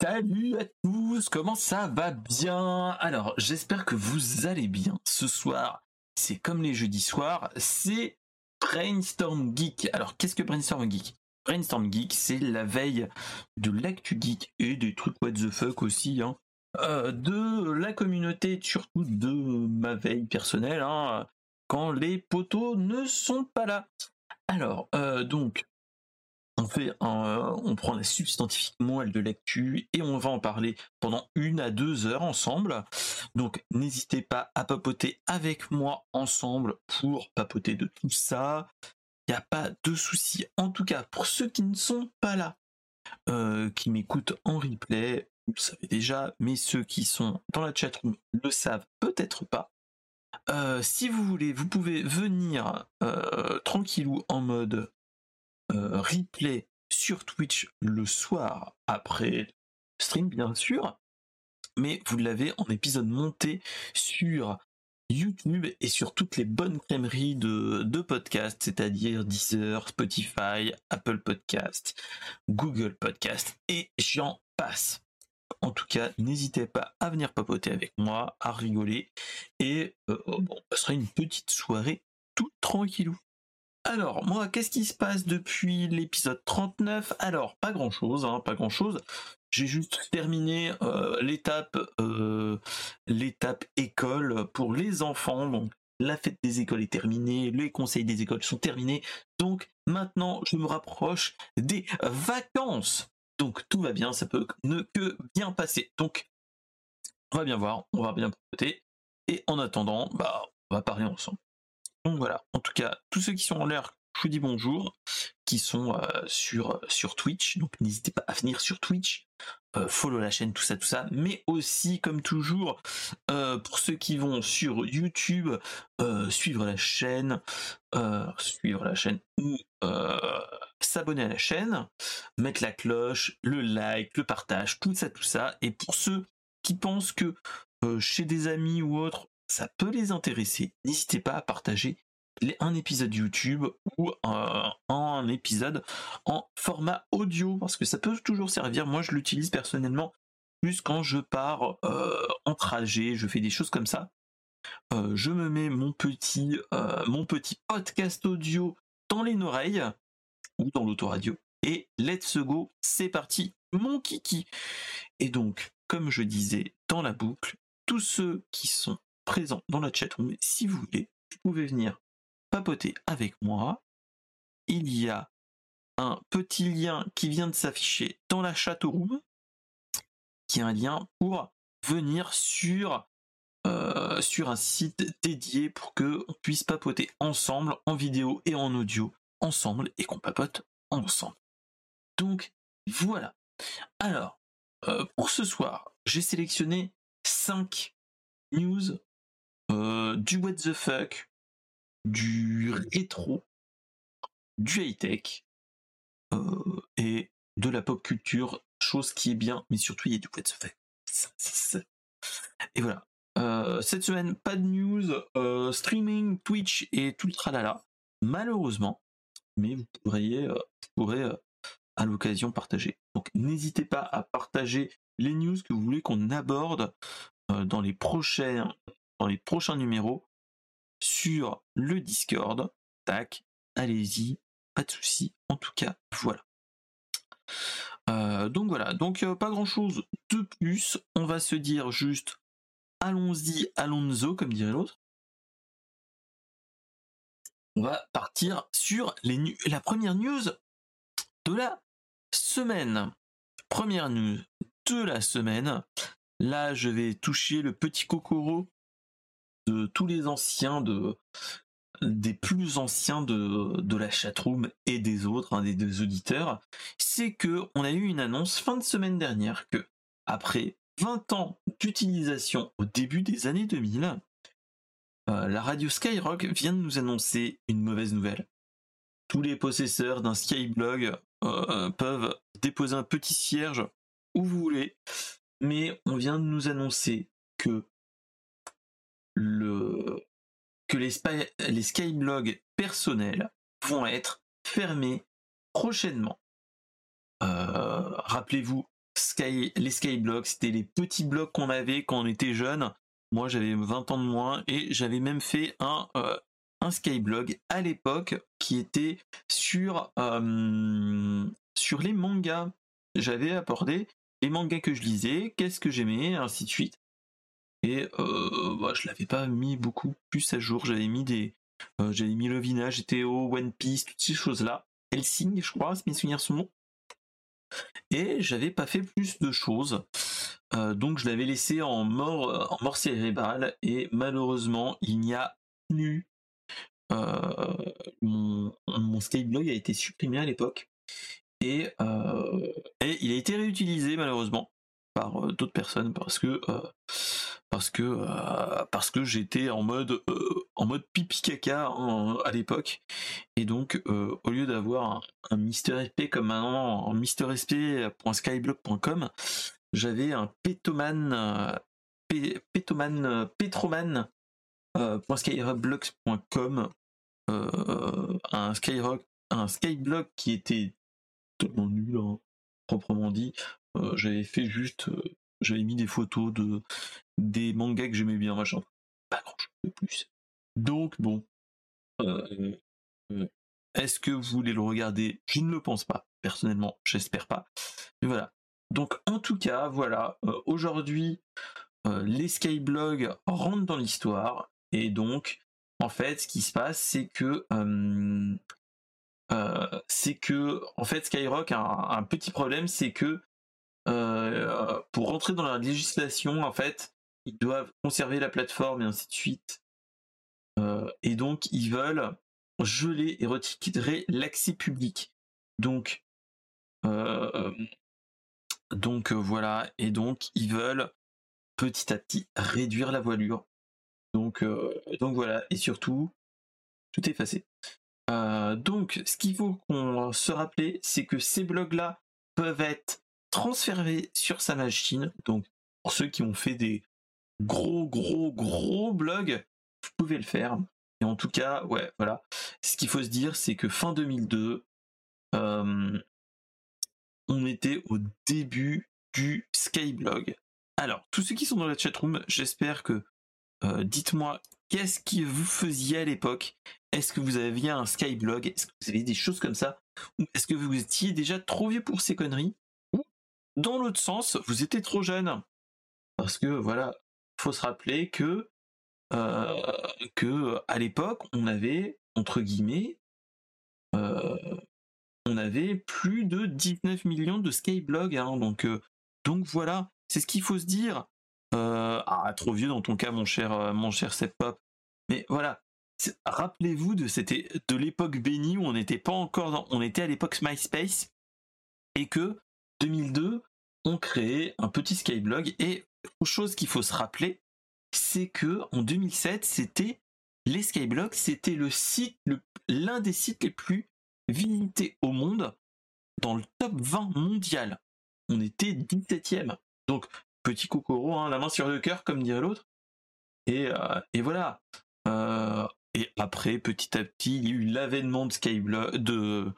Salut à tous, comment ça va bien? Alors, j'espère que vous allez bien. Ce soir, c'est comme les jeudis soirs, c'est Brainstorm Geek. Alors, qu'est-ce que Brainstorm Geek? Brainstorm Geek, c'est la veille de l'actu geek et des trucs what the fuck aussi, hein, euh, de la communauté, surtout de ma veille personnelle, hein, quand les poteaux ne sont pas là. Alors, euh, donc, on fait on prend la substantifique moelle de l'actu et on va en parler pendant une à deux heures ensemble. Donc n'hésitez pas à papoter avec moi ensemble pour papoter de tout ça. Il n'y a pas de souci. En tout cas, pour ceux qui ne sont pas là, euh, qui m'écoutent en replay, vous le savez déjà, mais ceux qui sont dans la chatroom le savent peut-être pas. Euh, si vous voulez, vous pouvez venir euh, tranquillou en mode euh, replay sur Twitch le soir après stream, bien sûr, mais vous l'avez en épisode monté sur YouTube et sur toutes les bonnes crèmeries de, podcasts, c'est-à-dire Deezer, Spotify, Apple Podcast, Google Podcast et j'en passe. En tout cas, n'hésitez pas à venir papoter avec moi, à rigoler et euh, ce sera une petite soirée tout tranquillou. Alors, moi, qu'est-ce qui se passe depuis l'épisode 39 Alors, pas grand-chose, hein, pas grand-chose. J'ai juste terminé euh, l'étape euh, l'étape école pour les enfants. Donc, la fête des écoles est terminée, les conseils des écoles sont terminés. Donc, maintenant, je me rapproche des vacances. Donc, tout va bien, ça peut ne que bien passer. Donc, on va bien voir, on va bien côté. Et en attendant, bah, on va parler ensemble. Voilà, en tout cas, tous ceux qui sont en l'air, je vous dis bonjour, qui sont euh, sur, sur Twitch, donc n'hésitez pas à venir sur Twitch, euh, follow la chaîne, tout ça, tout ça, mais aussi, comme toujours, euh, pour ceux qui vont sur YouTube, suivre la chaîne, suivre la chaîne ou s'abonner à la chaîne, mettre la cloche, le like, le partage, tout ça, tout ça, et pour ceux qui pensent que chez des amis ou autres, ça peut les intéresser, n'hésitez pas à partager un épisode YouTube ou un, épisode en format audio parce que ça peut toujours servir. Moi, je l'utilise personnellement plus quand je pars euh, en trajet, je fais des choses comme ça. Euh, je me mets mon petit, euh, mon petit podcast audio dans les oreilles ou dans l'autoradio et let's go, c'est parti, mon kiki. Et donc, comme je disais dans la boucle, tous ceux qui sont présent dans la chatroom. Si vous voulez, vous pouvez venir papoter avec moi. Il y a un petit lien qui vient de s'afficher dans la chatroom, qui est un lien pour venir sur, euh, sur un site dédié pour que on puisse papoter ensemble en vidéo et en audio ensemble et qu'on papote ensemble. Donc voilà. Alors, euh, pour ce soir, j'ai sélectionné 5 news du what the fuck, du rétro, du high-tech euh, et de la pop culture, chose qui est bien, mais surtout il y a du what the fuck. Et voilà. Euh, cette semaine, pas de news, streaming, Twitch et tout le tralala, malheureusement, mais vous pourriez, pourrez à l'occasion partager. Donc n'hésitez pas à partager les news que vous voulez qu'on aborde dans les prochains dans les prochains numéros sur le Discord. Tac, allez-y, pas de souci. En tout cas, voilà. Euh, donc voilà, donc euh, pas grand chose de plus. On va se dire juste allons-y, allons-y, comme dirait l'autre. On va partir sur la première news de la semaine. Première news de la semaine. Là, je vais toucher le petit Kokoro de tous les anciens de des plus anciens de, de la chatroom et des autres, hein, des deux auditeurs, c'est que on a eu une annonce fin de semaine dernière que après 20 ans d'utilisation au début des années 2000, euh, la radio Skyrock vient de nous annoncer une mauvaise nouvelle. Tous les possesseurs d'un Skyblog euh, peuvent déposer un petit cierge où vous voulez, mais on vient de nous annoncer que le, que les, les skyblogs personnels vont être fermés prochainement. Euh, rappelez-vous, les skyblogs, c'était les petits blogs qu'on avait quand on était jeune. Moi, j'avais 20 ans de moins et j'avais même fait un, euh, skyblog à l'époque qui était sur, sur les mangas. J'avais apporté les mangas que je lisais, qu'est-ce que j'aimais, ainsi de suite. Et euh, bah, je l'avais pas mis beaucoup plus à jour. J'avais mis des, euh, j'avais mis Lovina, GTO, One Piece, toutes ces choses-là. Helsing, je crois, si mes souvenirs sont bons. Et j'avais pas fait plus de choses. Euh, donc je l'avais laissé en mort, en mort cérébrale. Et malheureusement, il n'y a plus. mon, mon Skyblog a été supprimé à l'époque. Et, et il a été réutilisé malheureusement par d'autres personnes parce que parce que euh, parce que j'étais en mode euh, en mode pipi caca à l'époque. Et donc euh, au lieu d'avoir un, Mister SP comme maintenant en mistersp.skyblog.com j'avais un pétoman pétoman petroman un skyrock un skyblog qui était totalement nul hein, proprement dit. J'avais fait juste j'avais mis des photos de des mangas que j'aimais bien, machin. Pas grand chose de plus. Donc bon. Euh, euh, est-ce que vous voulez le regarder? Je ne le pense pas. Personnellement, j'espère pas. Mais voilà. Donc en tout cas, voilà. Euh, aujourd'hui, les skyblogs rentrent dans l'histoire. Et donc, en fait, ce qui se passe, c'est que c'est que en fait Skyrock a un petit problème, c'est que pour rentrer dans la législation, en fait, ils doivent conserver la plateforme et ainsi de suite. Euh, et donc, ils veulent geler et retirer l'accès public. Donc, euh, donc voilà. Et donc, ils veulent petit à petit réduire la voilure. Donc, donc voilà. Et surtout, tout effacé. donc, ce qu'il faut qu'on se rappelle, c'est que ces blogs-là peuvent être transférer sur sa machine. Donc, pour ceux qui ont fait des gros, gros, gros blogs, vous pouvez le faire. Et en tout cas, ouais, voilà. Ce qu'il faut se dire, c'est que fin 2002, euh, on était au début du Skyblog. Alors, tous ceux qui sont dans la chatroom, j'espère que euh, dites-moi qu'est-ce que vous faisiez à l'époque? Est-ce que vous aviez un Skyblog? Est-ce que vous aviez des choses comme ça? Ou est-ce que vous étiez déjà trop vieux pour ces conneries? Dans l'autre sens, vous étiez trop jeune? Parce que voilà, faut se rappeler que euh, que à l'époque, on avait entre guillemets, euh, on avait plus de 19 millions de skyblogs. Hein, donc euh, donc voilà, c'est ce qu'il faut se dire. ah, trop vieux dans ton cas, mon cher mon cher Pop. Mais voilà, rappelez-vous de c'était de l'époque bénie où on n'était pas encore dans, on était à l'époque MySpace et que 2002, on crée un petit Skyblog et chose qu'il faut se rappeler, c'est que en 2007, c'était les Skyblogs, c'était le site, l'un des sites les plus visités au monde dans le top 20 mondial. On était 17ème. Donc, petit cocoro, hein, la main sur le cœur, comme dirait l'autre. Et, euh, voilà. Euh, et après, petit à petit, il y a eu l'avènement de Skyblog, de,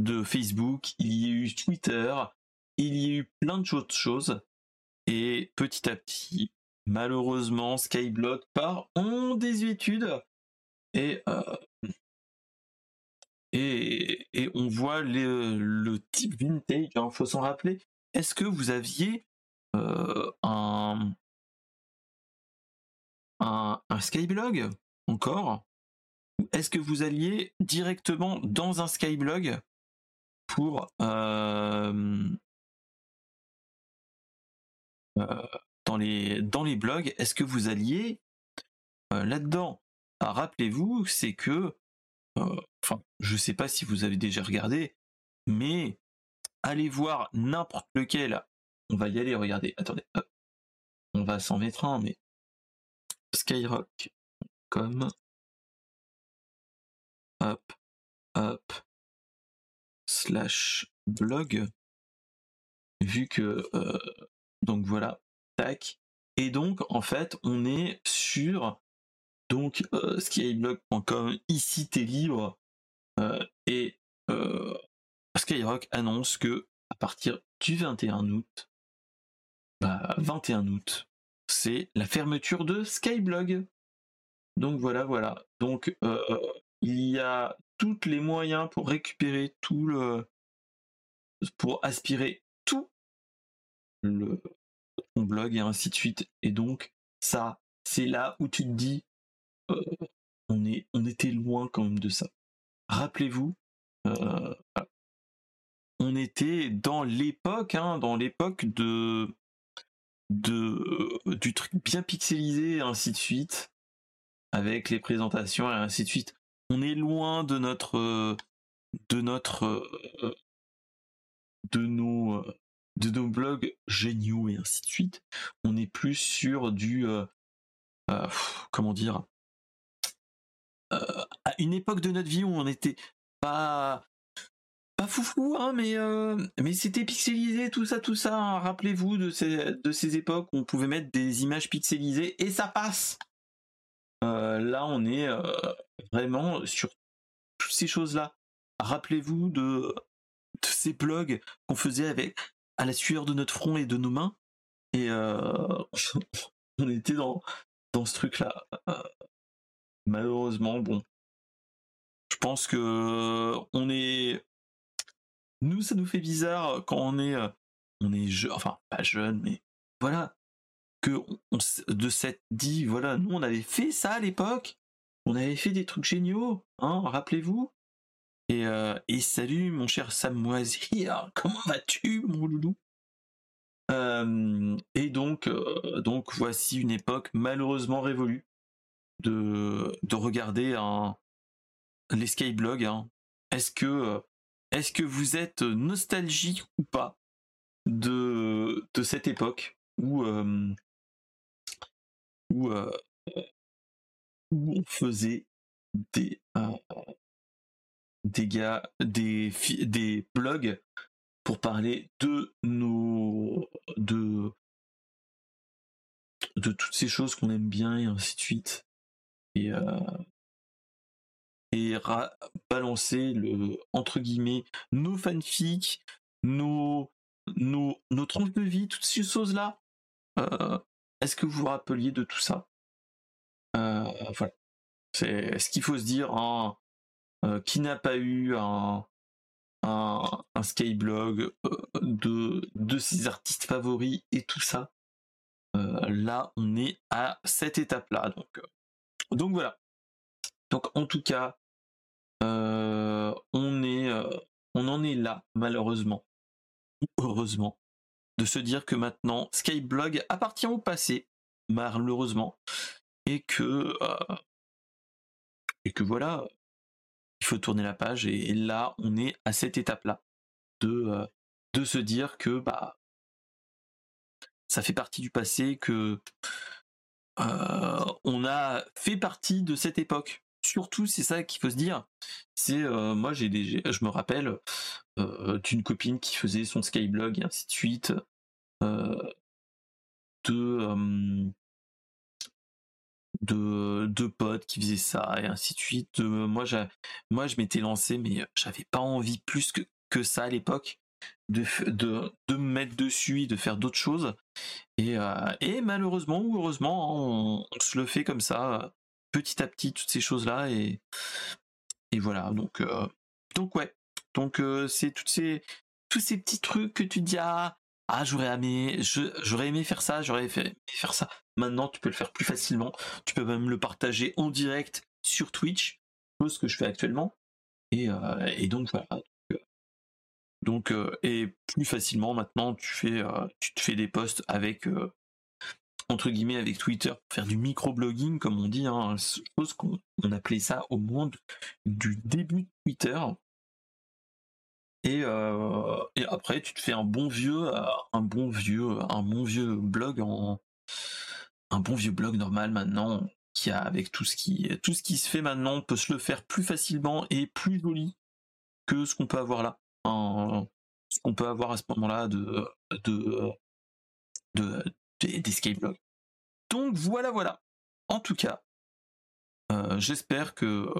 de Facebook, il y a eu Twitter, il y a eu plein de choses et petit à petit, malheureusement, Skyblock part en désuétude et euh, et, on voit le type vintage, il hein, faut s'en rappeler. Est-ce que vous aviez euh, un, un, Skyblog encore? Est-ce que vous alliez directement dans un Skyblog pour euh, dans, les, dans les blogs, est-ce que vous alliez euh, là-dedans? Ah, Rappelez-vous, c'est que, euh, enfin, je sais pas si vous avez déjà regardé, mais allez voir n'importe lequel. On va y aller, regardez, attendez, on va s'en mettre un, mais skyrock.com, hop, hop, slash blog, vu que donc voilà, tac. Et donc en fait, on est sur donc euh, skyblog.com. Ici, t'es libre. Euh, et euh, Skyrock annonce que à partir du 21 août, bah, 21 août, c'est la fermeture de Skyblog. Donc voilà, voilà. Donc il y a tous les moyens pour récupérer tout le, pour aspirer le blog et ainsi de suite. Et donc ça, c'est là où tu te dis, on est, on était loin quand même de ça. Rappelez-vous, on était dans l'époque, hein, dans l'époque de, de du truc bien pixelisé et ainsi de suite, avec les présentations et ainsi de suite. On est loin de notre, de notre, de nos, de nos blogs géniaux et ainsi de suite. On est plus sur du, comment dire, à une époque de notre vie où on était pas pas foufou, hein, mais, euh, mais c'était pixelisé, tout ça, tout ça. Hein. Rappelez-vous de ces, de époques où on pouvait mettre des images pixelisées et ça passe. Euh, là, on est euh, vraiment sur toutes ces choses-là. Rappelez-vous de, de, ces blogs qu'on faisait avec à la sueur de notre front et de nos mains. Et on était dans, dans ce truc-là. malheureusement, bon. Je pense que on est nous, ça nous fait bizarre quand on est, euh, on est enfin pas jeune, mais voilà, que de cette dit, voilà, nous on avait fait ça à l'époque, on avait fait des trucs géniaux, hein, rappelez-vous. Et, euh, et salut mon cher Sam Moisir, comment vas-tu mon loulou? Euh, Et donc, donc voici une époque malheureusement révolue de, de regarder un, les skyblogs. Hein. Est-ce que est-ce que vous êtes nostalgique ou pas de, de cette époque où, euh, où, euh, où, on faisait des, euh, des gars, des, des blogs pour parler de nos de de toutes ces choses qu'on aime bien et ainsi de suite et et balancer le entre guillemets nos fanfics, nos nos nos tranches de vie, toutes ces choses là. Euh, est-ce que vous vous rappeliez de tout ça? Euh, Voilà, c'est ce qu'il faut se dire. Hein. Euh, qui n'a pas eu un un, un skyblog de de ses artistes favoris et tout ça. là, on est à cette étape-là, donc donc voilà. Donc en tout cas, euh, on est, euh, on en est là, malheureusement, heureusement, de se dire que maintenant Skyblog appartient au passé, malheureusement, et que euh, et que voilà, il faut tourner la page et, là on est à cette étape-là de de se dire que bah ça fait partie du passé que on a fait partie de cette époque surtout, c'est ça qu'il faut se dire. C'est euh, moi, j'ai des, je me rappelle euh, d'une copine qui faisait son Skyblog et ainsi de suite, euh, de, de potes qui faisaient ça et ainsi de suite. moi, moi, je m'étais lancé, mais j'avais pas envie plus que ça à l'époque. De, de, me mettre dessus et de faire d'autres choses. Et, et malheureusement ou heureusement, on, on, se le fait comme ça petit à petit toutes ces choses là et et voilà donc euh, donc ouais donc euh, c'est toutes ces tous ces petits trucs que tu dis ah ah j'aurais aimé j'aurais aimé faire ça j'aurais aimé faire ça. Maintenant tu peux le faire plus facilement. Tu peux même le partager en direct sur Twitch chose que je fais actuellement. Et, euh, et donc voilà. Donc et plus facilement maintenant tu fais te fais des posts avec entre guillemets avec Twitter faire du microblogging comme on dit, hein, chose qu'on appelait ça au monde du début de Twitter. Et, euh, et, après tu te fais un bon vieux, euh, un bon vieux, un bon vieux blog en un bon vieux blog normal maintenant qui a avec tout ce qui tout ce qui se fait maintenant peut se le faire plus facilement et plus joli que ce qu'on peut avoir là. ce qu'on peut avoir à ce moment-là de de de Donc voilà, voilà. En tout cas, euh, j'espère que,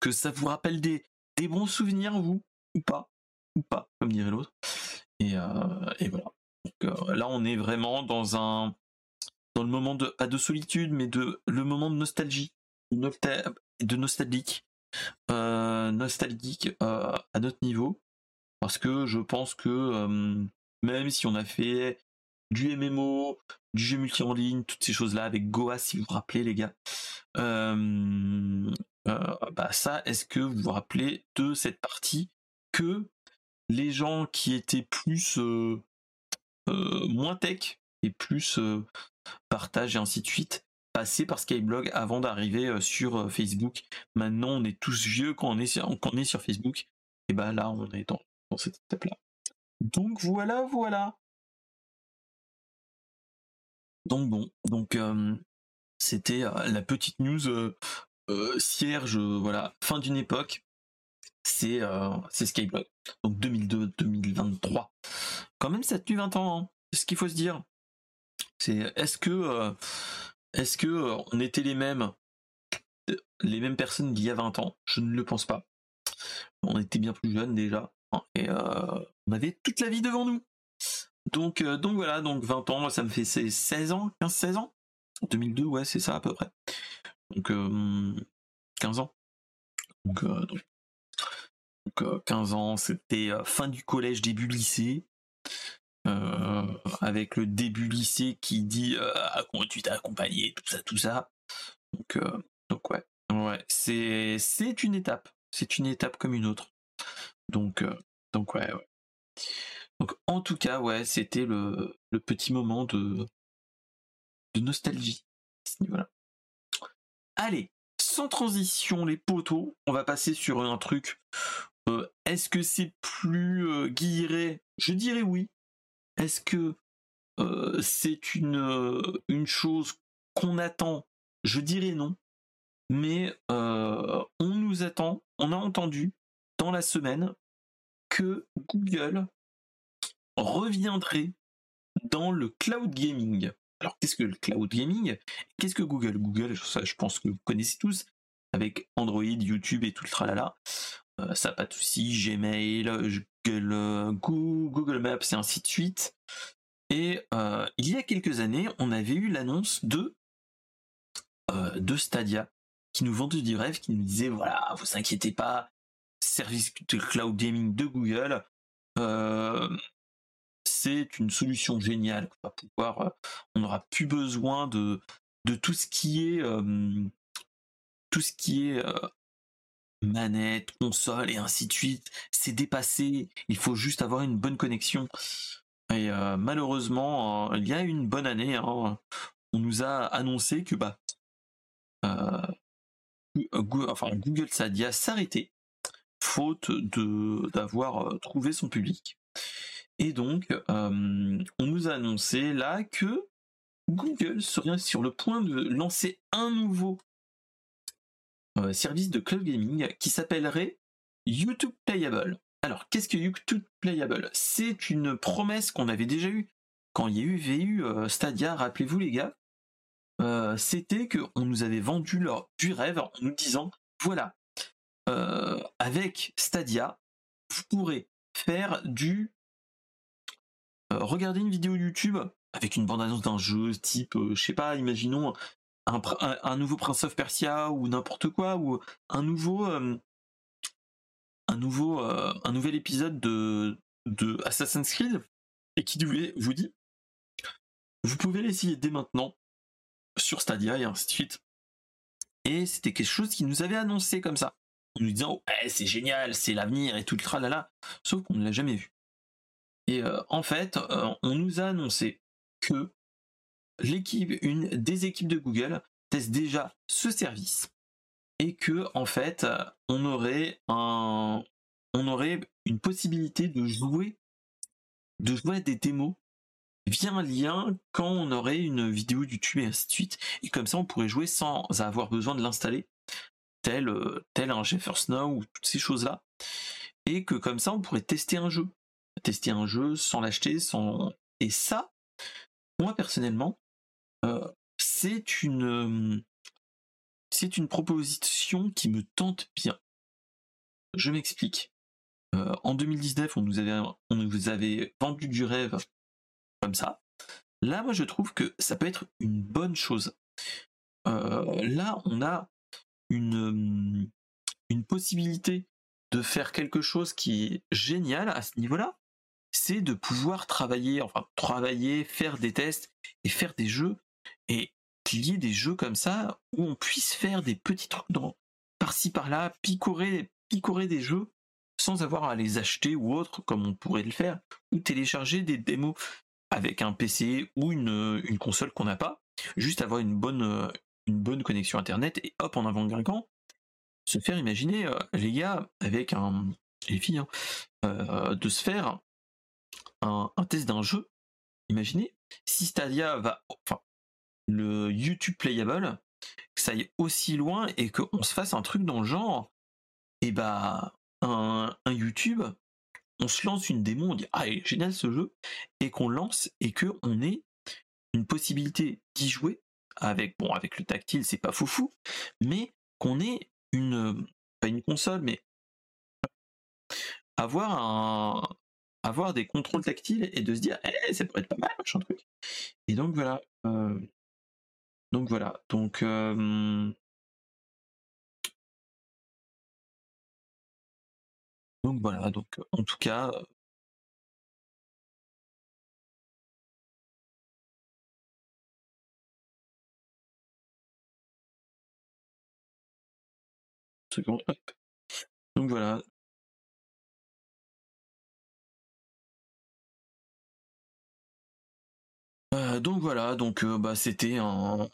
que ça vous rappelle des, des bons souvenirs, vous, ou pas, ou pas, comme dirait l'autre. Et, euh, et voilà. là, on est vraiment dans un dans le moment de pas de solitude, mais de le moment de nostalgie, de nostalgique, nostalgique à notre niveau, parce que je pense que même si on a fait du MMO, du jeu multi en ligne, toutes ces choses-là avec Goa, si vous vous rappelez les gars. Euh, bah ça, est-ce que vous vous rappelez de cette partie que les gens qui étaient plus moins tech et plus partage et ainsi de suite passaient par Skyblog avant d'arriver sur Facebook. Maintenant, on est tous vieux quand on est sur, sur Facebook. Et ben là, on est dans, cette étape-là. Donc voilà, voilà. Donc bon, donc c'était la petite news euh, cierge, voilà, fin d'une époque. C'est c'est Skyblog. Donc 2002-2023. Quand même, ça a tenu 20 ans. Hein. C'est ce qu'il faut se dire. C'est est-ce que est-ce que on était les mêmes les mêmes personnes d'il y a 20 ans? Je ne le pense pas. On était bien plus jeunes déjà hein, et on avait toute la vie devant nous. Donc, euh, donc voilà, donc 20 ans, ça me fait 16 ans, 15-16 ans? 2002, ouais, c'est ça à peu près. Donc 15 euh, ans. Donc, euh, donc, 15 ans, c'était fin du collège, début lycée. avec le début lycée qui dit comment tu t'es accompagné, tout ça, tout ça. Donc, donc ouais, ouais, c'est une étape, c'est une étape comme une autre. Donc donc ouais, ouais. Donc en tout cas, ouais, c'était le, petit moment de, de nostalgie. Allez, sans transition, les poteaux, on va passer sur un truc. Euh, est-ce que c'est plus euh, Je dirais oui. Est-ce que euh, c'est une, une chose qu'on attend? Je dirais non. Mais on nous attend, on a entendu dans la semaine que Google reviendrait dans le cloud gaming. Alors qu'est-ce que le cloud gaming? Qu'est-ce que Google? Google, ça, je pense que vous connaissez tous, avec Android, YouTube et tout le tralala. Euh, de souci, Gmail, Google, Google Maps et ainsi de suite. Et euh, il y a quelques années, on avait eu l'annonce de, euh, de Stadia, qui nous vendait du rêve, qui nous disait voilà, vous inquiétez pas, service de cloud gaming de Google, c'est une solution géniale. On va pouvoir, euh, on n'aura plus besoin de, de tout ce qui est, tout ce qui est euh, manette, console et ainsi de suite. C'est dépassé. Il faut juste avoir une bonne connexion. Et euh, malheureusement, il y a une bonne année, hein, on nous a annoncé que bah, enfin, Google Stadia s'arrêtait faute de d'avoir trouvé son public. Et donc, on nous a annoncé là que Google serait sur le point de lancer un nouveau service de cloud gaming qui s'appellerait YouTube Playable. Alors, qu'est-ce que YouTube Playable? C'est une promesse qu'on avait déjà eue quand il y a eu VU Stadia, rappelez-vous les gars. C'était qu'on nous avait vendu leur, du rêve en nous disant, voilà, avec Stadia, vous pourrez faire du euh, regardez une vidéo YouTube avec une bande-annonce d'un jeu type, euh, je sais pas, imaginons un, nouveau Prince of Persia ou n'importe quoi, ou un nouveau, euh, un nouveau, un nouvel épisode de, Assassin's Creed, et qui vous dit, vous pouvez l'essayer dès maintenant sur Stadia et ainsi de suite. Et c'était quelque chose qui nous avait annoncé comme ça, en nous disant, ouais, c'est génial, c'est l'avenir et tout le tralala, sauf qu'on ne l'a jamais vu. Et euh, en fait, euh, on nous a annoncé que l'équipe, une des équipes de Google teste déjà ce service et que en fait, on aurait un, on aurait une possibilité de jouer, de jouer à des démos via un lien quand on aurait une vidéo YouTube et ainsi de suite. Et comme ça, on pourrait jouer sans avoir besoin de l'installer, tel, euh, tel un Jefferson ou toutes ces choses-là. Et que comme ça, on pourrait tester un jeu tester un jeu sans l'acheter, sans et ça, moi personnellement, c'est une c'est une proposition qui me tente bien. Je m'explique. Euh, en 2019, on nous avait on nous avait vendu du rêve comme ça. Là, moi, je trouve que ça peut être une bonne chose. là, on a une, une possibilité de faire quelque chose qui est génial à ce niveau-là, c'est de pouvoir travailler, enfin travailler, faire des tests et faire des jeux et qu'il y ait des jeux comme ça où on puisse faire des petits trucs par-ci par-là, picorer, picorer des jeux sans avoir à les acheter ou autre comme on pourrait le faire, ou télécharger des démos avec un PC ou une, une console qu'on n'a pas, juste avoir une bonne, une bonne connexion internet et hop en avant grinquant, se faire imaginer euh, les gars avec un les filles hein, euh, de se faire un, test d'un jeu. Imaginez si Stadia va enfin le YouTube playable que ça aille aussi loin et qu'on se fasse un truc dans le genre et bah un, YouTube on se lance une démo, on dit ah génial ce jeu, et qu'on lance et que on ait une possibilité d'y jouer avec bon avec le tactile c'est pas foufou, mais qu'on ait une pas une console mais avoir un avoir des contrôles tactiles et de se dire eh, ça pourrait être pas mal machin truc. Et donc voilà. Euh, donc voilà. Donc Donc voilà, donc en tout cas, Donc voilà. Donc voilà, donc bah c'était un,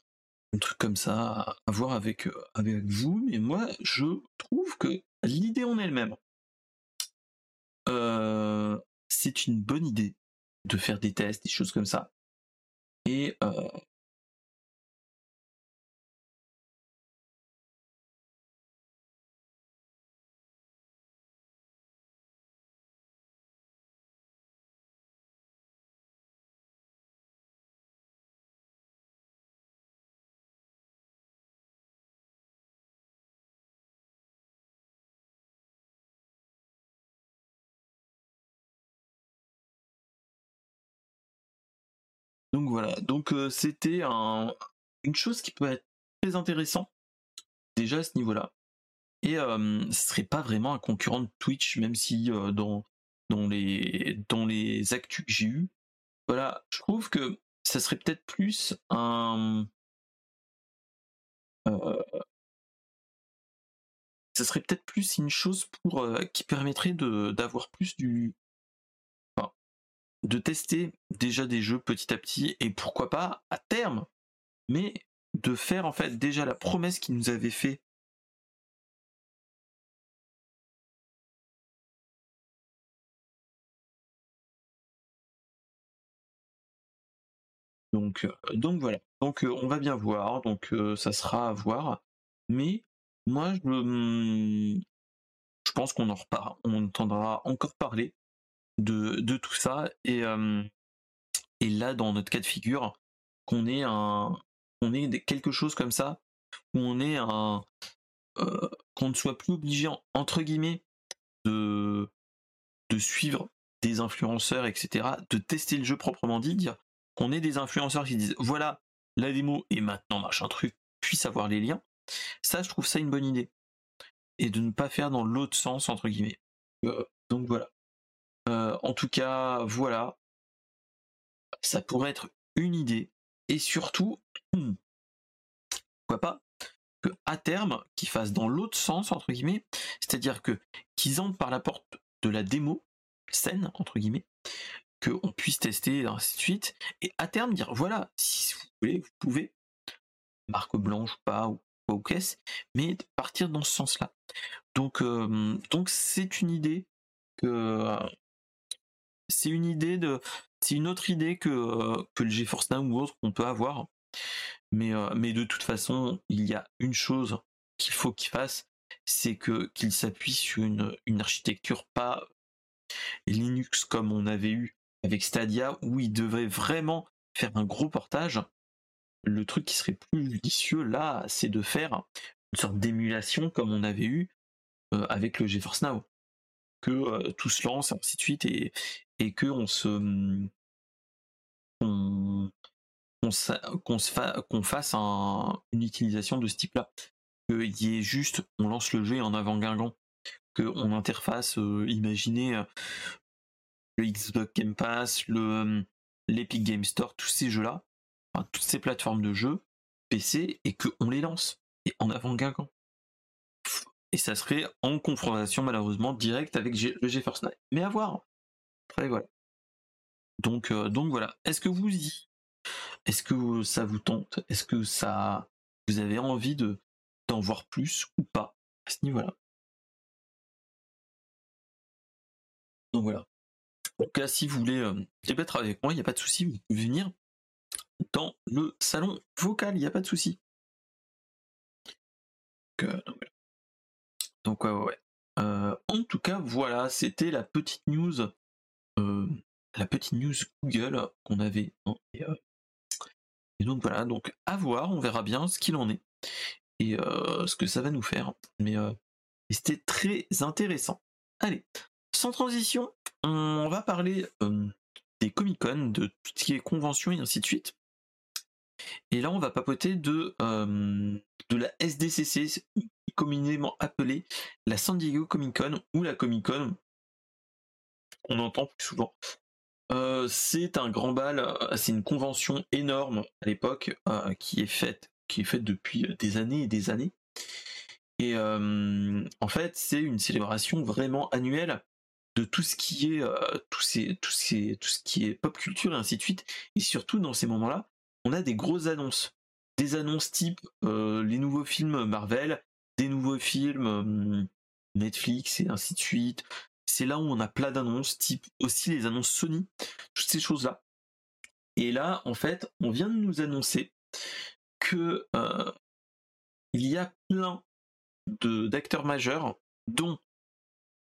truc comme ça à, voir avec, euh, avec vous, mais moi je trouve que l'idée en elle-même, c'est une bonne idée de faire des tests, des choses comme ça. Et Donc voilà, donc euh, c'était une chose qui peut être très intéressant déjà à ce niveau-là. Et ce serait pas vraiment un concurrent de Twitch, même si euh, dans, les, dans les actus que j'ai eu, voilà, je trouve que ça serait peut-être plus un. Euh, ça serait peut-être plus une chose pour qui permettrait d'avoir plus du de tester déjà des jeux petit à petit et pourquoi pas à terme, mais de faire en fait déjà la promesse qu'il nous avait fait Donc, euh, donc voilà. Donc euh, on va bien voir. Donc euh, ça sera à voir. Mais moi je, hmm, je pense qu'on en reparle. On entendra encore parler de, tout ça. Et, et là, dans notre cas de figure, qu'on ait un, on ait quelque chose comme ça, où on est un, qu'on ne soit plus obligé entre guillemets de, de suivre des influenceurs, etc., de tester le jeu proprement dit, dire qu'on ait des influenceurs qui disent voilà la démo et maintenant machin truc, puisse avoir les liens. Ça, je trouve ça une bonne idée. Et de ne pas faire dans l'autre sens, entre guillemets. donc voilà. Euh, en tout cas, voilà. Ça pourrait être une idée. Et surtout, pourquoi pas, que à terme, qu'ils fassent dans l'autre sens, entre guillemets, c'est-à-dire que qu'ils entrent par la porte de la démo scène, entre guillemets, qu'on puisse tester, ainsi de suite, et à terme dire voilà, si vous voulez, vous pouvez, marque blanche ou pas, ou ou qu'est-ce, mais partir dans ce sens-là. Donc, euh, donc c'est une idée que, c'est une autre idée que, euh, que le GeForce Now ou autre qu'on peut avoir. Mais, euh, mais de toute façon, il y a une chose qu'il faut qu'il fasse, c'est qu'il s'appuie sur une, une architecture pas Linux comme on avait eu avec Stadia, où il devrait vraiment faire un gros portage. Le truc qui serait plus judicieux là, c'est de faire une sorte d'émulation comme on avait eu euh, avec le GeForce Now que tout se lance, ainsi de suite, et, que on se qu'on qu'on fasse une utilisation de ce type-là. Qu'il y ait juste, on lance le jeu en avant Guingamp, qu'on interface, imaginez le Xbox Game Pass, le l'Epic Game Store, tous ces jeux-là, toutes ces plateformes de jeux PC, et qu'on les lance en avant Guingamp. Et ça serait en confrontation malheureusement directe avec le GeForce Now. Mais à voir. Après voilà. Donc, euh, donc voilà. Est-ce que vous y est-ce que ça vous tente? Est-ce que ça vous avez envie de d'en voir plus ou pas à ce niveau-là? Donc voilà. En tout cas, si vous voulez euh, débattre avec moi, il n'y a pas de souci, vous pouvez venir dans le salon vocal, il n'y a pas de souci. Donc, ouais, ouais. Euh, en tout cas, voilà, c'était la petite news, euh, la petite news Google qu'on avait. Hein, euh, et, donc voilà, donc à voir, on verra bien ce qu'il en est et ce que ça va nous faire. Mais c'était très intéressant. Allez, sans transition, on va parler des Comic Con, de tout ce qui est convention et ainsi de suite. Et là, on va papoter de, de la SDCC, communément appelée la San Diego Comic Con ou la Comic Con. On entend plus souvent. Euh, c'est un grand bal, euh, c'est une convention énorme à l'époque euh, qui est faite, qui est faite depuis des années et des années. Et en fait, c'est une célébration vraiment annuelle de tout ce qui est tout, ces, tout, ces, tout ce qui est pop culture et ainsi de suite. Et surtout dans ces moments-là, on a des grosses annonces. Des annonces type euh, les nouveaux films Marvel, des nouveaux films euh, Netflix et ainsi de suite. C'est là où on a plein d'annonces, type aussi les annonces Sony, toutes ces choses-là. Et là, en fait, on vient de nous annoncer que euh, il y a plein d'acteurs majeurs, dont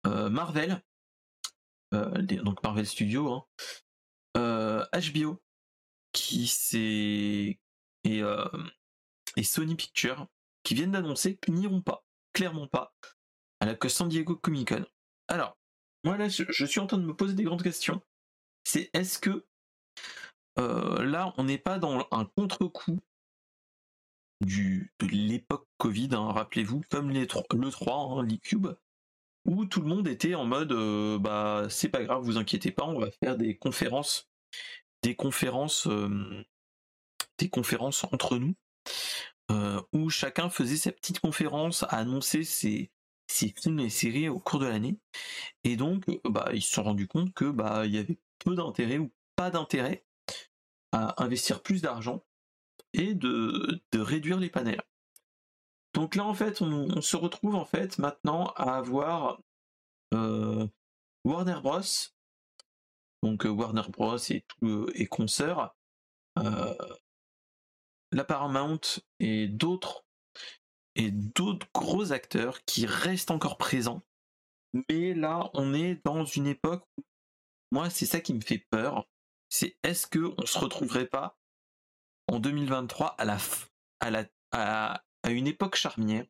Marvel, donc Marvel Studios, HBO, qui c'est et, Sony Pictures qui viennent d'annoncer qu'ils n'iront pas, clairement pas, à la San Diego Comic Con. Alors, moi là, je, suis en train de me poser des grandes questions. C'est est-ce que là, on n'est pas dans un contre-coup de l'époque Covid, hein, rappelez-vous, comme le 3, hein, l'e-cube, où tout le monde était en mode bah c'est pas grave, vous inquiétez pas, on va faire des conférences des conférences, euh, des conférences entre nous, euh, où chacun faisait sa petite conférence à annoncer ses, films et séries au cours de l'année. Et donc, bah, ils se sont rendus compte que bah, il y avait peu d'intérêt ou pas d'intérêt à investir plus d'argent et de, réduire les panels. Donc là, en fait, on, se retrouve en fait maintenant à avoir euh, Warner Bros donc euh, Warner Bros et tout euh, euh, la Paramount et d'autres et d'autres gros acteurs qui restent encore présents. Mais là, on est dans une époque où moi, c'est ça qui me fait peur. C'est est-ce que on se retrouverait pas en 2023 à la à la à, une époque charnière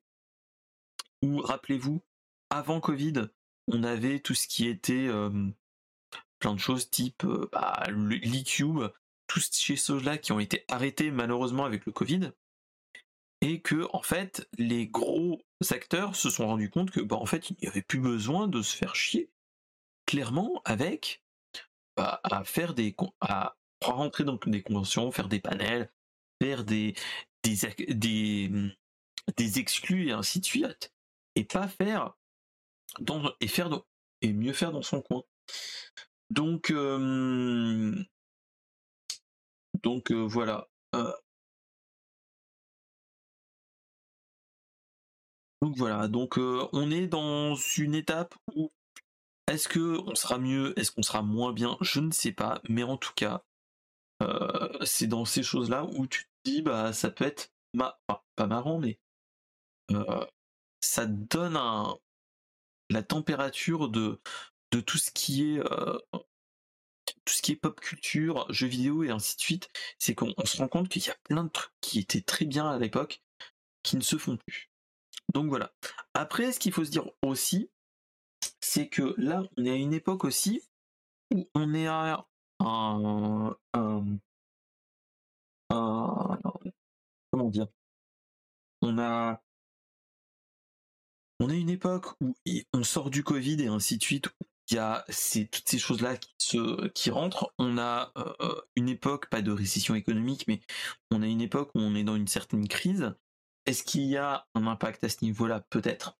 où rappelez-vous avant Covid, on avait tout ce qui était plein de choses type euh, bah, tous ces choses-là qui ont été arrêtés malheureusement avec le Covid, et que en fait les gros acteurs se sont rendus compte que bah, en fait il n'y avait plus besoin de se faire chier clairement avec bah, à faire des à rentrer dans des conventions, faire des panels, faire des des, des, des exclus et ainsi de suite, et pas faire dans, et faire et mieux faire dans son coin. Donc, donc voilà. donc voilà. Donc on est dans une étape où est-ce que on sera mieux, est-ce qu'on sera moins bien, je ne sais pas. Mais en tout cas, c'est dans ces choses-là où tu te dis bah ça peut être pas marrant, mais ça donne la température de de tout ce qui est tout ce qui est pop culture, jeux vidéo et ainsi de suite, c'est qu'on se rend compte qu'il y a plein de trucs qui étaient très bien à l'époque qui ne se font plus. Donc voilà. Après, ce qu'il faut se dire aussi, c'est que là, on est à une époque aussi où on est à un, comment dire? On a on a une époque où on sort du Covid et ainsi de suite. Il y a toutes ces choses-là qui, rentrent. On a euh, une époque, pas de récession économique, mais on a une époque où on est dans une certaine crise. Est-ce qu'il y a un impact à ce niveau-là? Peut-être.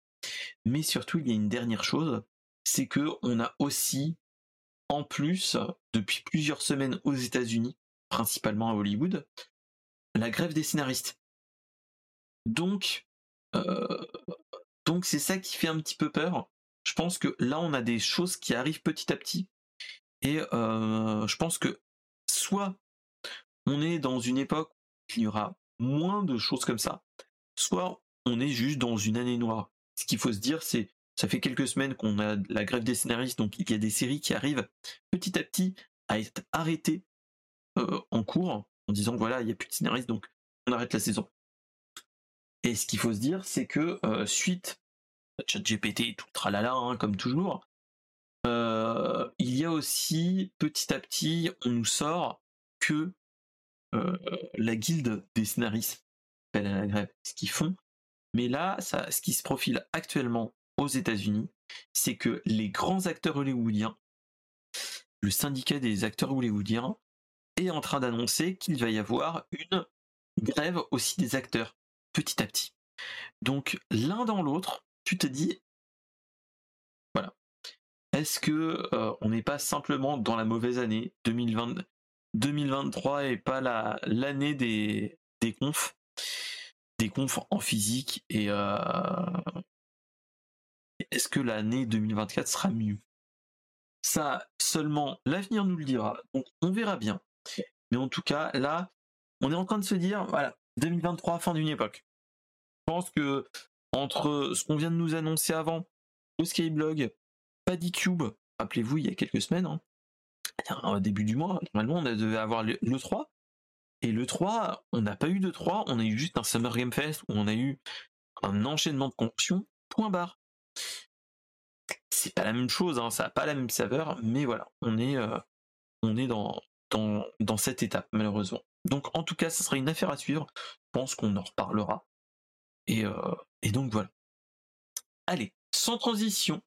Mais surtout, il y a une dernière chose, c'est que on a aussi, en plus, depuis plusieurs semaines aux États-Unis, principalement à Hollywood, la grève des scénaristes. Donc, euh, donc c'est ça qui fait un petit peu peur. Je pense que là, on a des choses qui arrivent petit à petit, et euh, je pense que soit on est dans une époque où il y aura moins de choses comme ça, soit on est juste dans une année noire. Ce qu'il faut se dire, c'est ça fait quelques semaines qu'on a la grève des scénaristes, donc il y a des séries qui arrivent petit à petit à être arrêtées euh, en cours en disant voilà, il n'y a plus de scénaristes, donc on arrête la saison. Et ce qu'il faut se dire, c'est que euh, suite ChatGPT et tout le tralala, hein, comme toujours, euh, il y a aussi petit à petit, on nous sort que euh, la guilde des scénaristes appelle à la grève, ce qu'ils font. Mais là, ce qui se profile actuellement aux États-Unis, c'est que les grands acteurs hollywoodiens, le syndicat des acteurs hollywoodiens, est en train d'annoncer qu'il va y avoir une grève aussi des acteurs, petit à petit. Donc l'un dans l'autre, tu te dis, voilà, est-ce que euh, on n'est pas simplement dans la mauvaise année 2020, 2023 et pas la l'année des des confs, des confs en physique et euh, est-ce que l'année 2024 sera mieux? Ça, seulement l'avenir nous le dira. Donc on verra bien. Mais en tout cas, là, on est en train de se dire, voilà, 2023, fin d'une époque. Je pense que entre ce qu'on vient de nous annoncer avant, au Skyblog, Paddycube, rappelez-vous, il y a quelques semaines, hein, au début du mois, normalement, on devait avoir le, le 3. Et le 3, on n'a pas eu de 3, on a eu juste un Summer Game Fest où on a eu un enchaînement de conventions, point barre. C'est pas la même chose, hein, ça n'a pas la même saveur, mais voilà, on est, euh, on est dans, dans, dans cette étape, malheureusement. Donc en tout cas, ce sera une affaire à suivre. Je pense qu'on en reparlera. Et, euh, et donc voilà. Allez, sans transition,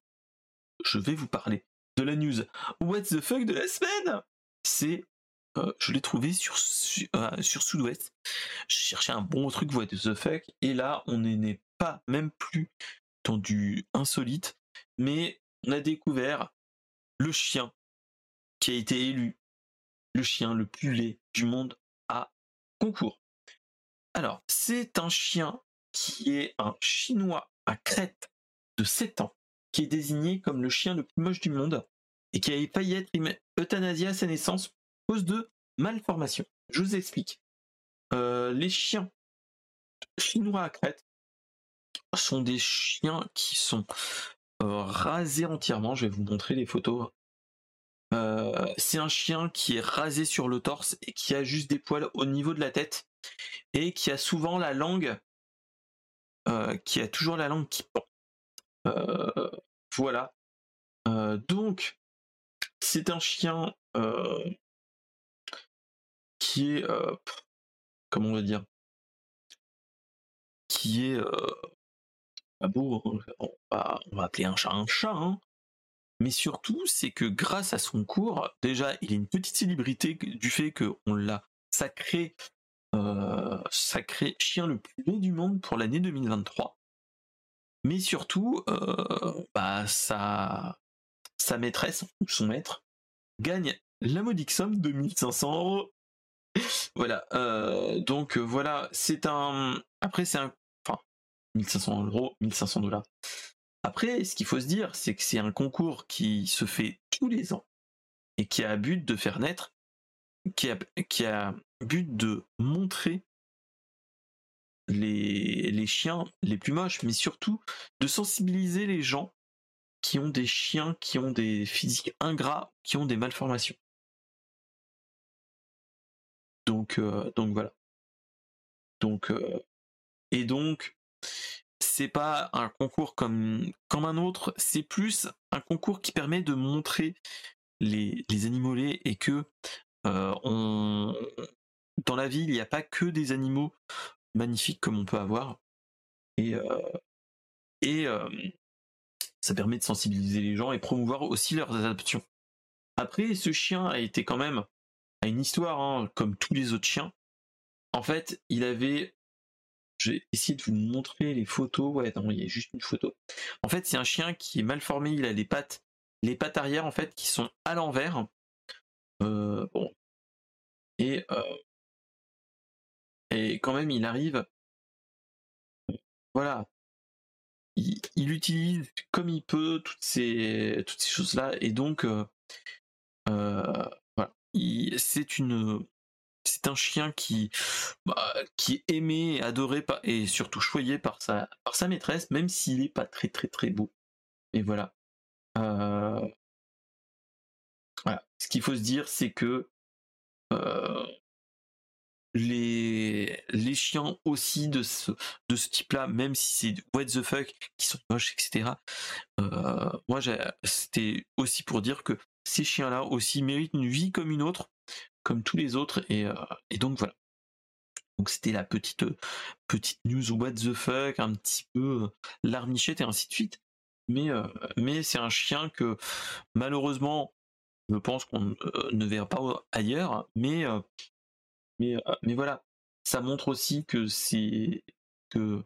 je vais vous parler de la news What the fuck de la semaine C'est, euh, je l'ai trouvé sur, sur, euh, sur Sud-Ouest. Je cherchais un bon truc What the fuck, et là, on n'est pas même plus dans du insolite, mais on a découvert le chien qui a été élu le chien le plus laid du monde à concours. Alors, c'est un chien qui est un chinois à crête de 7 ans, qui est désigné comme le chien le plus moche du monde et qui a failli être euthanasié à sa naissance à cause de malformation. Je vous explique. Euh, les chiens chinois à crête sont des chiens qui sont euh, rasés entièrement. Je vais vous montrer les photos. Euh, c'est un chien qui est rasé sur le torse et qui a juste des poils au niveau de la tête et qui a souvent la langue, qui a toujours la langue qui pend. Euh, voilà. Euh, donc, c'est un chien euh, qui est, euh, comment on va dire, qui est, euh, bon, on va, on appeler un chat un chat, hein. mais surtout c'est que grâce à son cours, déjà il est une petite célébrité du fait qu'on l'a sacré, euh, sacré chien le plus laid du monde pour l'année 2023. Mais surtout, euh, bah, sa, sa maîtresse ou son maître gagne la modique somme de 1500 euros. voilà, euh, donc euh, voilà, c'est un. Après, c'est un. Enfin, 1500 euros, 1500 dollars. Après, ce qu'il faut se dire, c'est que c'est un concours qui se fait tous les ans et qui a but de faire naître, qui a, qui a but de montrer les, les chiens les plus moches, mais surtout de sensibiliser les gens qui ont des chiens qui ont des physiques ingrats, qui ont des malformations. Donc, euh, donc voilà. Donc, euh, et donc, c'est pas un concours comme, comme un autre, c'est plus un concours qui permet de montrer les, les animaux et que on, dans la ville, il n'y a pas que des animaux magnifiques comme on peut avoir. Et, et ça permet de sensibiliser les gens et promouvoir aussi leurs adaptations. Après, ce chien a été quand même à une histoire, hein, comme tous les autres chiens. En fait, il avait. J'ai essayé de vous montrer les photos. Ouais, non, il y a juste une photo. En fait, c'est un chien qui est mal formé. Il a les pattes, les pattes arrière en fait, qui sont à l'envers. Euh, bon. Et euh, et quand même, il arrive. Voilà. Il, utilise comme il peut toutes ces toutes ces choses là et donc euh, voilà. C'est une c'est un chien qui, bah, qui est aimé, adoré et surtout choyé par sa, par sa maîtresse, même s'il n'est pas très très très beau. Et voilà. Euh, voilà. Ce qu'il faut se dire, c'est que euh, les, chiens aussi de ce, de ce type-là, même si c'est what the fuck, qui sont moches, etc. Euh, moi, c'était aussi pour dire que ces chiens-là aussi méritent une vie comme une autre, comme tous les autres, et, euh, donc voilà. Donc c'était la petite petite news what the fuck, un petit peu euh, larmichette et ainsi de suite. Mais mais c'est un chien que malheureusement je pense qu'on ne verra pas ailleurs, mais mais, voilà, ça montre aussi que c'est que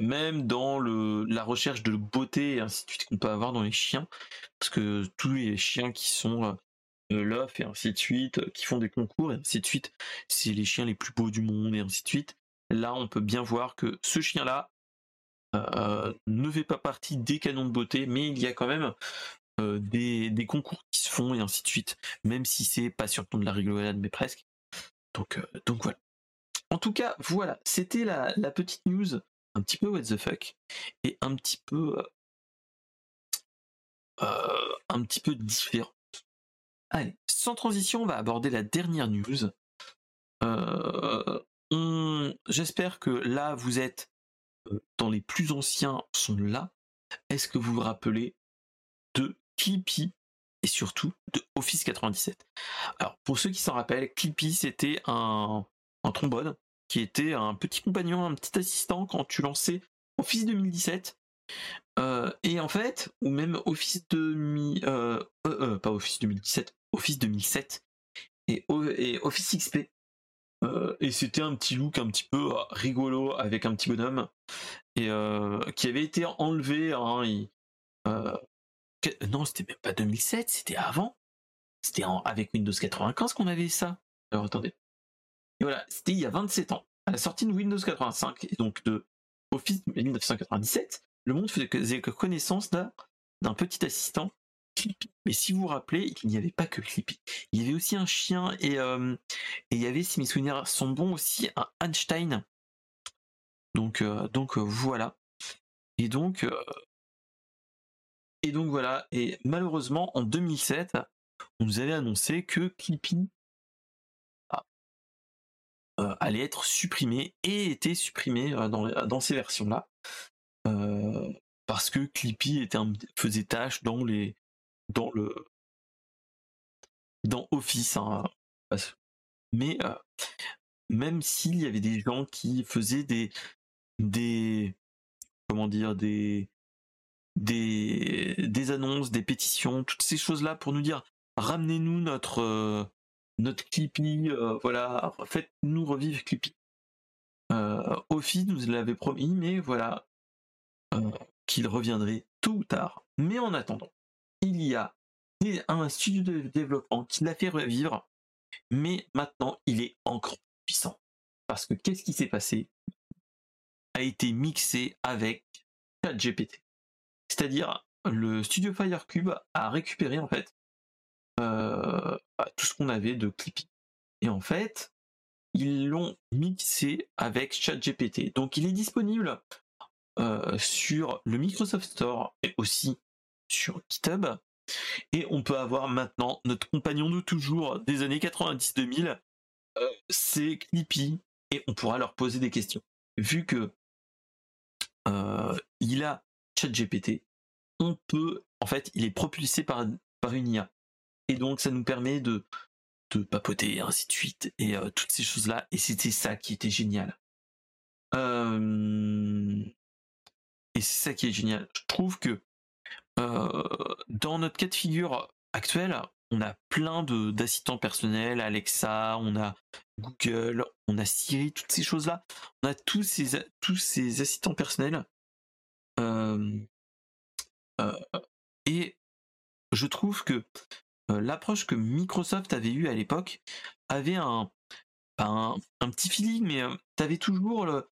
même dans la recherche de beauté et ainsi de suite qu'on peut avoir dans les chiens, parce que tous les chiens qui sont euh, l'off et ainsi de suite, qui font des concours et ainsi de suite, c'est les chiens les plus beaux du monde et ainsi de suite. Là, on peut bien voir que ce chien-là ne fait pas partie des canons de beauté, mais il y a quand même des, des, concours qui se font et ainsi de suite, même si c'est pas sur le ton de la rigolade, mais presque. Donc, donc voilà. En tout cas, voilà, c'était la, petite news un petit peu what the fuck et un petit peu un petit peu différente. Allez, sans transition, on va aborder la dernière news. J'espère que là, vous êtes dans les plus anciens sont là. Est-ce que vous vous rappelez de Clippy et surtout de Office 97. Alors pour ceux qui s'en rappellent, Clippy c'était un, trombone qui était un petit compagnon, un petit assistant quand tu lançais Office 2017. Euh, et en fait, ou même Office 2000, euh, euh, pas Office 2017, Office 2007 et, Office XP. et c'était un petit look un petit peu rigolo avec un petit bonhomme et qui avait été enlevé. Hein, non, c'était même pas 2007, c'était avant. C'était avec Windows 95 qu'on avait ça. Alors attendez. Et voilà, c'était il y a 27 ans. À la sortie de Windows 85 et donc de Office 1997, le monde faisait connaissance d'un petit assistant Clippy. Mais si vous vous rappelez, il n'y avait pas que Clippy. Il y avait aussi un chien et, euh, et il y avait, si mes souvenirs sont bons, aussi un Einstein. Donc, euh, donc euh, voilà. Et donc, et donc voilà, et malheureusement en 2007, on nous avait annoncé que Clippy ah, euh, allait être supprimé et était supprimé euh, dans, ces versions-là. Euh, parce que Clippy était faisait tâche dans les dans le dans Office. Hein, mais même s'il y avait des gens qui faisaient des des comment dire des des, annonces, des pétitions, toutes ces choses-là pour nous dire ramenez-nous notre euh, notre Clippy, euh, voilà, faites-nous revivre Clippy. Euh, nous l'avait promis, mais voilà euh, qu'il reviendrait tôt ou tard. Mais en attendant, il y a un studio de développement qui l'a fait revivre, mais maintenant il est encore puissant. Parce que qu'est-ce qui s'est passé? A été mixé avec ChatGPT. C'est-à-dire, le studio Firecube a récupéré en fait euh, bah, tout ce qu'on avait de Clippy. Et en fait, ils l'ont mixé avec ChatGPT. Donc il est disponible euh, sur le Microsoft Store et aussi sur GitHub. Et on peut avoir maintenant notre compagnon de toujours des années 90-2000, euh, c'est Clippy, et on pourra leur poser des questions. Vu que il a ChatGPT, on peut, en fait, il est propulsé par, par une IA. Et donc ça nous permet de, papoter, ainsi de suite, et toutes ces choses-là. Et c'était ça qui était génial. Et c'est ça qui est génial. Je trouve que dans notre cas de figure actuel, on a plein d'assistants personnels, Alexa, on a Google, on a Siri, toutes ces choses-là. On a tous ces, tous ces assistants personnels. Et je trouve que l'approche que Microsoft avait eue à l'époque avait un, un, petit feeling, mais tu avais toujours le.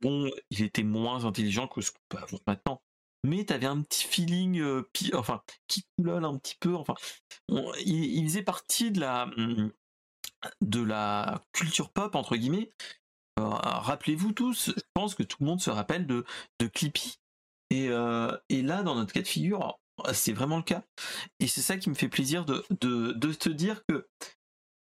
bon, il était moins intelligent que ce qu'on peut avoir maintenant mais tu avais un petit feeling, enfin, qui coulole un petit peu. Enfin, il, faisait partie de la, mmh, de la culture pop entre guillemets. Rappelez-vous tous, je pense que tout le monde se rappelle de, de Clippy. Et, et là, dans notre cas de figure, c'est vraiment le cas. Et c'est ça qui me fait plaisir de, de, te dire que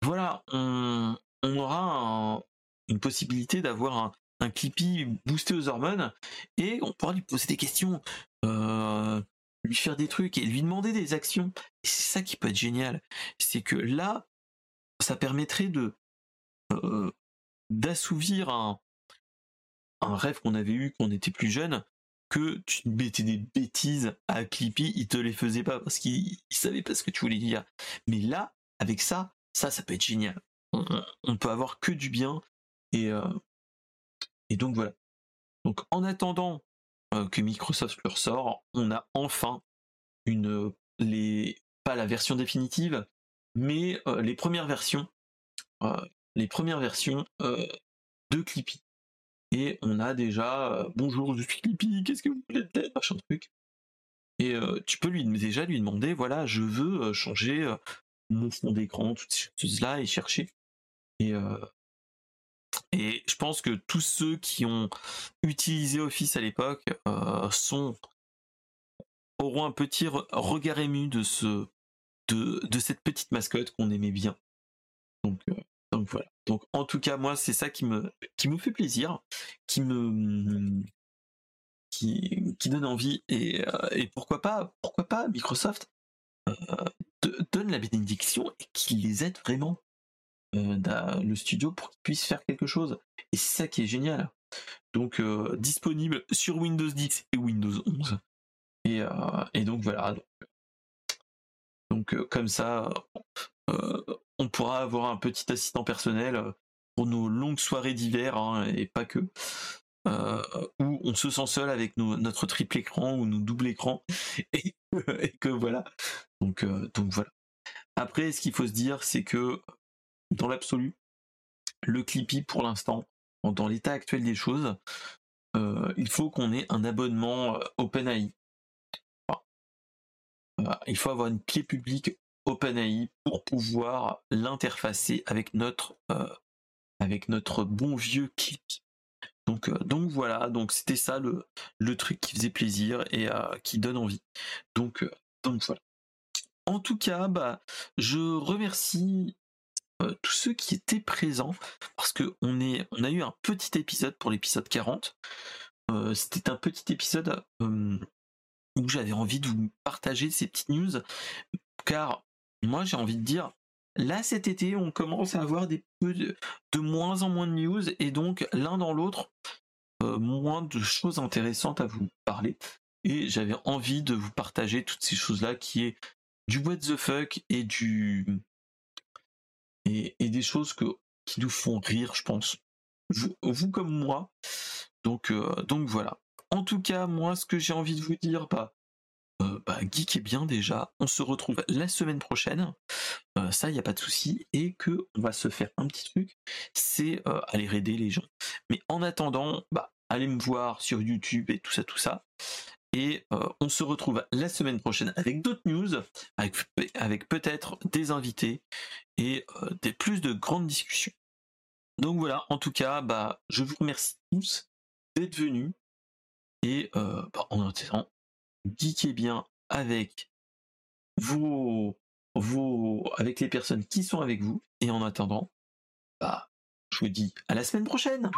voilà, on, on aura une possibilité d'avoir un, un Clippy boosté aux hormones et on pourra lui poser des questions, euh, lui faire des trucs et lui demander des actions. Et c'est ça qui peut être génial. C'est que là, ça permettrait de euh, d'assouvir un, un rêve qu'on avait eu quand on était plus jeune, que tu mettais des bêtises à Clippy, il te les faisait pas parce qu'il savait pas ce que tu voulais dire. Mais là, avec ça, ça, ça peut être génial. On, peut avoir que du bien et, euh, et donc voilà. Donc en attendant euh, que Microsoft le ressort, on a enfin une les pas la version définitive, mais euh, les premières versions, les premières versions de Clippy. Et on a déjà bonjour, je suis Clippy, qu'est-ce que vous voulez de machin truc. Et tu peux lui déjà lui demander voilà, je veux changer mon fond d'écran, toutes ces choses-là, et chercher. Et, et je pense que tous ceux qui ont utilisé Office à l'époque euh, sont auront un petit regard ému de ce de, cette petite mascotte qu'on aimait bien. Donc, euh, donc voilà. Donc en tout cas moi c'est ça qui me qui me fait plaisir, qui me qui, qui donne envie et, euh, et pourquoi pas pourquoi pas Microsoft donne la bénédiction et qu'il les aide vraiment euh, le studio pour qu'il puisse faire quelque chose. Et c'est ça qui est génial. Donc euh, disponible sur Windows 10 et Windows 11. Et, euh, et donc voilà. Donc, comme ça, on pourra avoir un petit assistant personnel pour nos longues soirées d'hiver hein, et pas que. où on se sent seul avec notre triple écran ou nos double écran et, que voilà. Donc, donc voilà. Après, ce qu'il faut se dire, c'est que dans l'absolu, le Clippy pour l'instant, dans l'état actuel des choses, euh, il faut qu'on ait un abonnement euh, OpenAI. il faut avoir une clé publique OpenAI pour pouvoir l'interfacer avec notre euh, avec notre bon vieux Clippy. Donc, donc voilà, donc c'était ça le, truc qui faisait plaisir et qui donne envie. Donc, donc voilà. En tout cas, bah, je remercie euh, tous ceux qui étaient présents, parce que on, a eu un petit épisode pour l'épisode 40. Euh, c'était un petit épisode où j'avais envie de vous partager ces petites news, car moi j'ai envie de dire, là cet été on commence à avoir des peu de, moins en moins de news, et donc l'un dans l'autre, euh, moins de choses intéressantes à vous parler. Et j'avais envie de vous partager toutes ces choses-là qui est du what the fuck et du et, des choses qui nous font rire, je pense. Vous, comme moi. Donc, euh, donc voilà. En tout cas, moi, ce que j'ai envie de vous dire, bah, euh, bah, geek est bien déjà. On se retrouve la semaine prochaine. Euh, ça, il n'y a pas de souci. Et que on va se faire un petit truc, c'est aller aider les gens. Mais en attendant, bah, allez me voir sur YouTube et tout ça, tout ça. Et euh, on se retrouve la semaine prochaine avec d'autres news, avec, peut-être des invités et euh, des plus de grandes discussions. Donc voilà, en tout cas, bah, je vous remercie tous d'être venus. Et euh, bah, en attendant, geekez bien avec vos, vos, avec les personnes qui sont avec vous. Et en attendant, bah, je vous dis à la semaine prochaine.